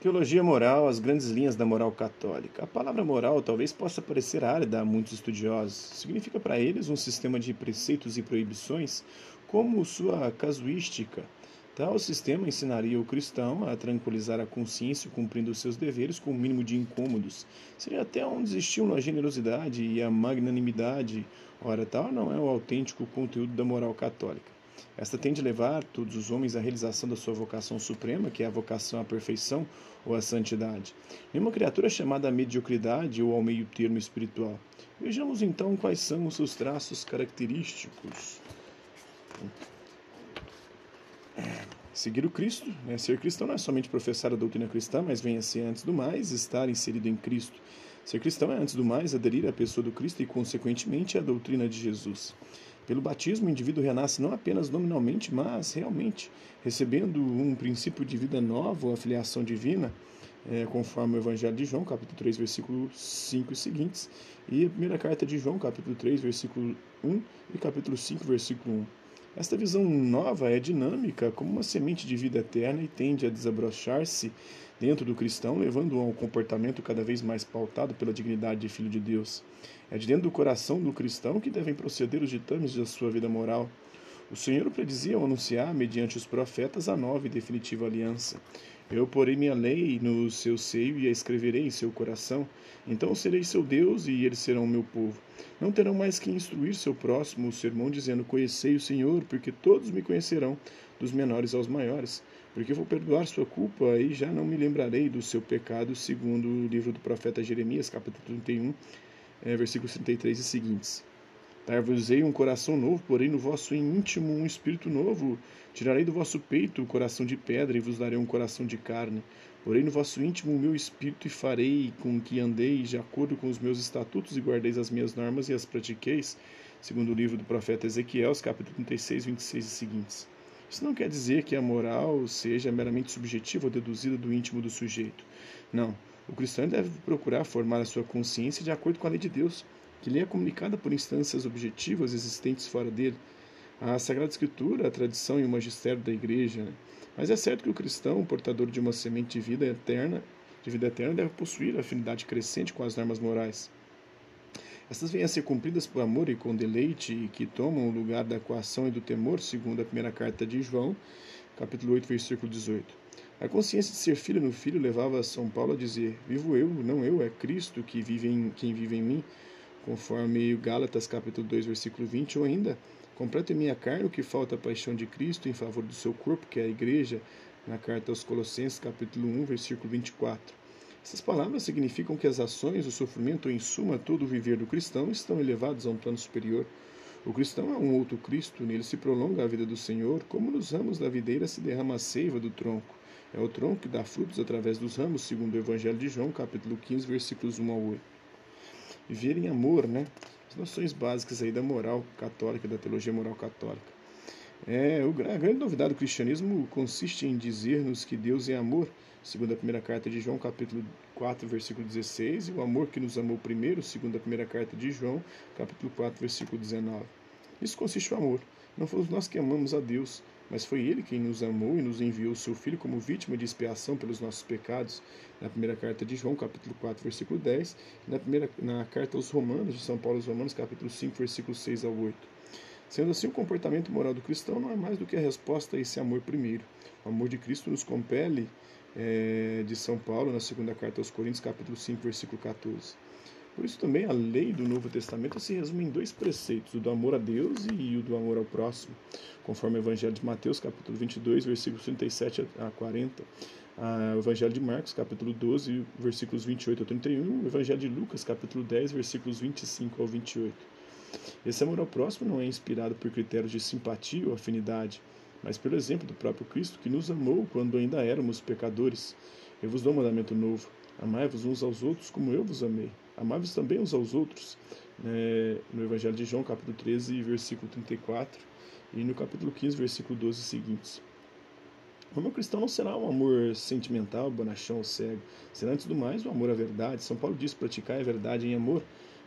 Teologia moral, as grandes linhas da moral católica. A palavra moral talvez possa parecer árida a muitos estudiosos. Significa para eles um sistema de preceitos e proibições, como sua casuística. Tal sistema ensinaria o cristão a tranquilizar a consciência cumprindo seus deveres com o mínimo de incômodos. Seria até onde existiam a generosidade e a magnanimidade. Ora, tal não é o autêntico conteúdo da moral católica. Esta tende a levar todos os homens à realização da sua vocação suprema, que é a vocação à perfeição ou à santidade. Nenhuma criatura é chamada à mediocridade ou ao meio termo espiritual. Vejamos então quais são os seus traços característicos. Seguir o Cristo, né? ser cristão não é somente professar a doutrina cristã, mas venha ser, antes do mais, estar inserido em Cristo. Ser cristão é, antes do mais, aderir à pessoa do Cristo e, consequentemente, à doutrina de Jesus. Pelo batismo, o indivíduo renasce não apenas nominalmente, mas realmente, recebendo um princípio de vida novo, a filiação divina, é, conforme o Evangelho de João, capítulo 3, versículo 5 e seguintes, e a primeira carta de João, capítulo 3, versículo 1 e capítulo 5, versículo 1. Esta visão nova é dinâmica, como uma semente de vida eterna e tende a desabrochar-se dentro do cristão, levando a um comportamento cada vez mais pautado pela dignidade de filho de Deus. É de dentro do coração do cristão que devem proceder os ditames da sua vida moral. O Senhor predizia ao anunciar, mediante os profetas, a nova e definitiva aliança. Eu porei minha lei no seu seio e a escreverei em seu coração. Então serei seu Deus e eles serão meu povo. Não terão mais que instruir seu próximo o sermão, dizendo: Conhecei o Senhor, porque todos me conhecerão, dos menores aos maiores porque vou perdoar sua culpa e já não me lembrarei do seu pecado, segundo o livro do profeta Jeremias, capítulo 31, é, versículos 33 e seguintes. Dar-vos-ei um coração novo, porém no vosso íntimo um espírito novo. Tirarei do vosso peito o coração de pedra e vos darei um coração de carne. Porém no vosso íntimo o meu espírito e farei com que andeis de acordo com os meus estatutos e guardeis as minhas normas e as pratiqueis, segundo o livro do profeta Ezequiel, capítulo 36, 26 e seguintes. Isso não quer dizer que a moral seja meramente subjetiva ou deduzida do íntimo do sujeito. Não. O cristão deve procurar formar a sua consciência de acordo com a lei de Deus, que lhe é comunicada por instâncias objetivas existentes fora dele. A Sagrada Escritura, a tradição e o magistério da Igreja. Né? Mas é certo que o cristão, portador de uma semente de vida eterna, de vida eterna, deve possuir afinidade crescente com as normas morais. Estas vêm a ser cumpridas por amor e com deleite, que tomam o lugar da coação e do temor, segundo a primeira carta de João, capítulo 8, versículo 18. A consciência de ser filho no filho levava São Paulo a dizer: Vivo eu, não eu, é Cristo que vive em, quem vive em mim, conforme Gálatas capítulo 2, versículo 20, ou ainda, completa em minha carne o que falta a paixão de Cristo em favor do seu corpo, que é a igreja, na carta aos Colossenses, capítulo 1, versículo 24. Essas palavras significam que as ações, o sofrimento, em suma, todo o viver do cristão estão elevados a um plano superior. O cristão é um outro Cristo, nele se prolonga a vida do Senhor, como nos ramos da videira se derrama a seiva do tronco. É o tronco que dá frutos através dos ramos, segundo o Evangelho de João, capítulo 15, versículos 1 ao 8. Viver em amor, né? As noções básicas aí da moral católica, da teologia moral católica. É, a grande novidade do cristianismo consiste em dizer-nos que Deus é amor, segundo a primeira carta de João, capítulo 4, versículo 16, e o amor que nos amou primeiro, segundo a primeira carta de João, capítulo 4, versículo 19. Isso consiste o amor. Não fomos nós que amamos a Deus, mas foi Ele quem nos amou e nos enviou o seu Filho como vítima de expiação pelos nossos pecados, na primeira carta de João, capítulo 4, versículo 10, e na, primeira, na carta aos Romanos, de São Paulo aos Romanos, capítulo 5, versículo 6 ao 8. Sendo assim, o comportamento moral do cristão não é mais do que a resposta a esse amor primeiro. O amor de Cristo nos compele, é, de São Paulo, na segunda carta aos Coríntios, capítulo 5, versículo 14. Por isso também a lei do Novo Testamento se resume em dois preceitos, o do amor a Deus e o do amor ao próximo, conforme o Evangelho de Mateus, capítulo 22, versículos 37 a 40, o Evangelho de Marcos, capítulo 12, versículos 28 a 31, o Evangelho de Lucas, capítulo 10, versículos 25 ao 28. Esse amor ao próximo não é inspirado por critérios de simpatia ou afinidade, mas pelo exemplo do próprio Cristo que nos amou quando ainda éramos pecadores. Eu vos dou um mandamento novo: amai-vos uns aos outros como eu vos amei. Amai-vos também uns aos outros. É, no Evangelho de João, capítulo 13, versículo 34, e no capítulo 15, versículo 12 seguintes. O amor cristão não será um amor sentimental, bonachão cego. Será, antes do mais, o amor à verdade. São Paulo diz praticar a verdade em amor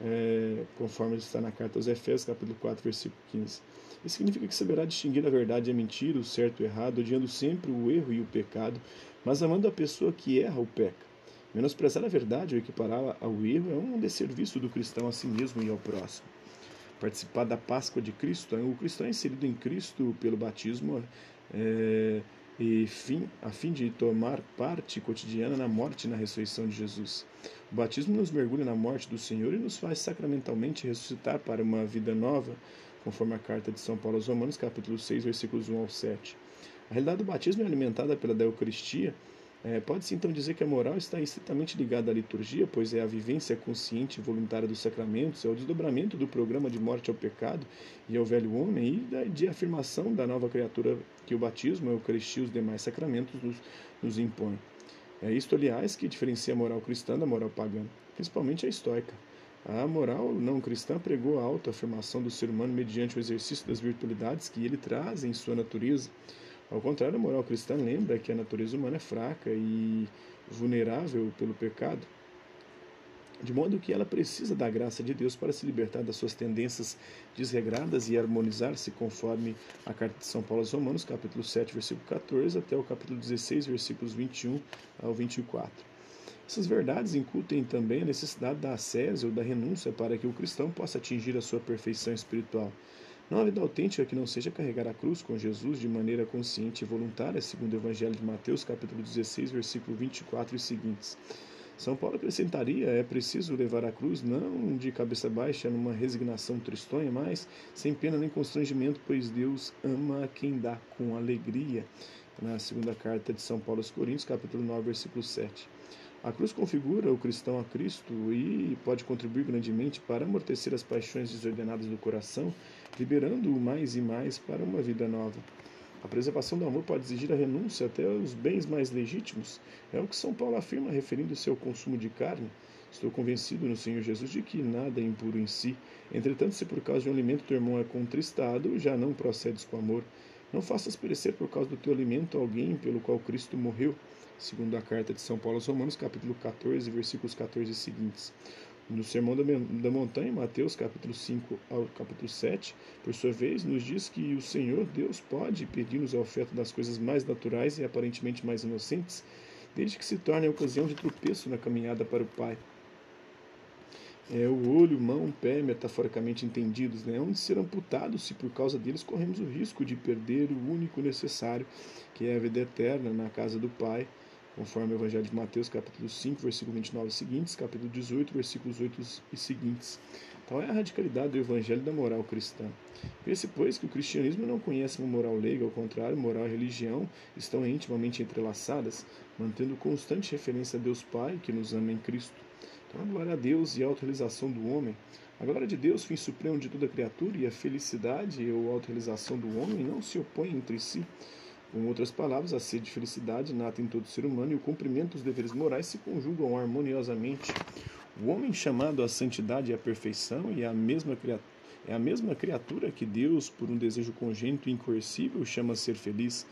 é, conforme está na carta aos Efésios, capítulo 4, versículo 15. Isso significa que saberá distinguir a verdade e a mentira, o certo e o errado, odiando sempre o erro e o pecado, mas amando a pessoa que erra ou peca. Menosprezar a verdade ou equipará-la ao erro é um desserviço do cristão a si mesmo e ao próximo. Participar da Páscoa de Cristo, o cristão é inserido em Cristo pelo batismo é, e fim, a fim de tomar parte cotidiana na morte e na ressurreição de Jesus. O batismo nos mergulha na morte do Senhor e nos faz sacramentalmente ressuscitar para uma vida nova, conforme a carta de São Paulo aos Romanos, capítulo 6, versículos 1 ao 7. A realidade do batismo é alimentada pela Eucaristia, é, Pode-se então dizer que a moral está estritamente ligada à liturgia, pois é a vivência consciente e voluntária dos sacramentos, é o desdobramento do programa de morte ao pecado e ao velho homem e de afirmação da nova criatura que o batismo, a Eucaristia e os demais sacramentos nos, nos impõem. É isto, aliás, que diferencia a moral cristã da moral pagã, principalmente a estoica. A moral não cristã pregou a autoafirmação do ser humano mediante o exercício das virtualidades que ele traz em sua natureza ao contrário, a moral cristã lembra que a natureza humana é fraca e vulnerável pelo pecado, de modo que ela precisa da graça de Deus para se libertar das suas tendências desregradas e harmonizar-se conforme a carta de São Paulo aos Romanos, capítulo 7, versículo 14, até o capítulo 16, versículos 21 ao 24. Essas verdades incutem também a necessidade da ascese ou da renúncia para que o cristão possa atingir a sua perfeição espiritual. Não há vida autêntica que não seja carregar a cruz com Jesus de maneira consciente e voluntária, segundo o Evangelho de Mateus, capítulo 16, versículo 24 e seguintes. São Paulo acrescentaria: é preciso levar a cruz não de cabeça baixa numa resignação tristonha, mas sem pena nem constrangimento, pois Deus ama quem dá com alegria. Na segunda carta de São Paulo aos Coríntios, capítulo 9, versículo 7. A cruz configura o cristão a Cristo e pode contribuir grandemente para amortecer as paixões desordenadas do coração liberando-o mais e mais para uma vida nova. A preservação do amor pode exigir a renúncia até aos bens mais legítimos. É o que São Paulo afirma referindo-se ao consumo de carne. Estou convencido no Senhor Jesus de que nada é impuro em si. Entretanto, se por causa de um alimento teu irmão é contristado, já não procedes com amor. Não faças perecer por causa do teu alimento alguém pelo qual Cristo morreu. Segundo a carta de São Paulo aos Romanos, capítulo 14, versículos 14 e seguintes. No Sermão da Montanha, Mateus capítulo 5 ao capítulo 7, por sua vez, nos diz que o Senhor Deus pode pedir-nos a oferta das coisas mais naturais e aparentemente mais inocentes, desde que se torne a ocasião de tropeço na caminhada para o Pai. É o olho, mão, pé, metaforicamente entendidos, né, onde ser amputados se por causa deles corremos o risco de perder o único necessário, que é a vida eterna na casa do Pai conforme o Evangelho de Mateus, capítulo 5, versículo 29 e seguintes, capítulo 18, versículos 8 e seguintes. Tal é a radicalidade do Evangelho da moral cristã. Vê-se, pois, que o cristianismo não conhece uma moral leiga, ao contrário, moral e religião estão intimamente entrelaçadas, mantendo constante referência a Deus Pai, que nos ama em Cristo. Então, a glória a Deus e a autorrealização do homem. A glória de Deus, fim supremo de toda criatura, e a felicidade ou autorrealização do homem não se opõem entre si, com outras palavras, a sede de felicidade nata em todo ser humano e o cumprimento dos deveres morais se conjugam harmoniosamente. O homem chamado à santidade e à perfeição e a mesma criatura é a mesma criatura que Deus, por um desejo congênito e incoercível, chama a ser feliz.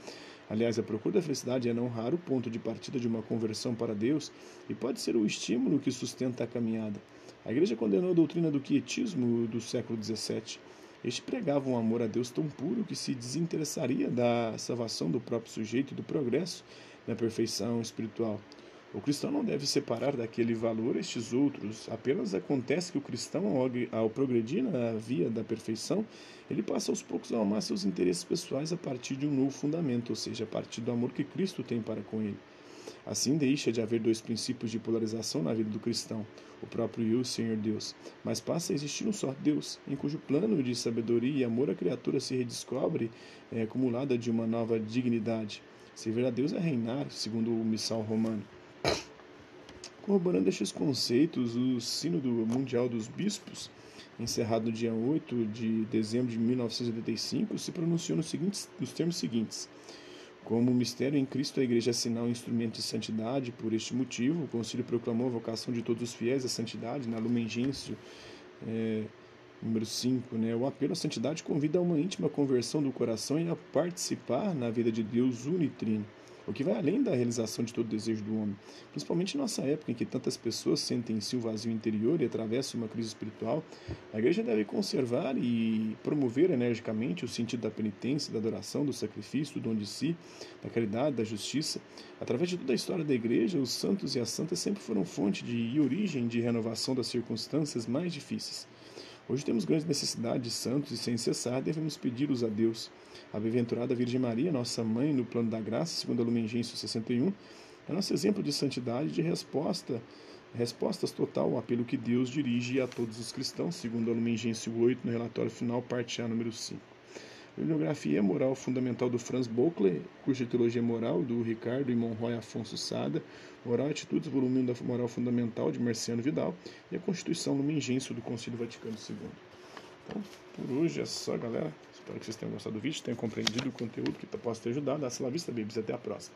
Aliás, a procura da felicidade é não raro ponto de partida de uma conversão para Deus e pode ser o estímulo que sustenta a caminhada. A Igreja condenou a doutrina do quietismo do século XVII este pregava um amor a Deus tão puro que se desinteressaria da salvação do próprio sujeito e do progresso na perfeição espiritual. O cristão não deve separar daquele valor estes outros. Apenas acontece que o cristão, ao progredir na via da perfeição, ele passa aos poucos a amar seus interesses pessoais a partir de um novo fundamento, ou seja, a partir do amor que Cristo tem para com ele. Assim deixa de haver dois princípios de polarização na vida do cristão, o próprio eu Senhor Deus, mas passa a existir um só Deus, em cujo plano de sabedoria e amor a criatura se redescobre é, acumulada de uma nova dignidade. Servir a Deus é reinar, segundo o missal romano. Corroborando estes conceitos, o Sínodo Mundial dos Bispos, encerrado no dia 8 de dezembro de 1985, se pronunciou nos, seguintes, nos termos seguintes. Como mistério em Cristo, a Igreja é sinal instrumento de santidade. Por este motivo, o Concílio proclamou a vocação de todos os fiéis à santidade na Lumen Gentium, é, Número 5, né? O apelo à santidade convida a uma íntima conversão do coração e a participar na vida de Deus unitrino o que vai além da realização de todo desejo do homem, principalmente em nossa época em que tantas pessoas sentem em si o vazio interior e atravessam uma crise espiritual, a igreja deve conservar e promover energicamente o sentido da penitência, da adoração, do sacrifício, do dom de si, da caridade, da justiça. Através de toda a história da igreja, os santos e as santas sempre foram fonte de e origem de renovação das circunstâncias mais difíceis. Hoje temos grande necessidade de santos e sem cessar devemos pedi-los a Deus. A bem-aventurada Virgem Maria, nossa mãe no plano da graça, segundo a Lumen Gentium 61, é nosso exemplo de santidade de resposta, respostas total ao apelo que Deus dirige a todos os cristãos, segundo a Lumen Gentium 8, no relatório final, parte A, número 5. Bibliografia Moral Fundamental do Franz Bockler, curso de Teologia Moral do Ricardo e Monroy Afonso Sada, Moral e Atitudes, volume da Moral Fundamental de Marciano Vidal e a Constituição Lumengêncio do Concílio Vaticano II. Então, por hoje é só, galera. Espero que vocês tenham gostado do vídeo, tenham compreendido o conteúdo que possa ter ajudado. Hasta la vista, babies. Até a próxima.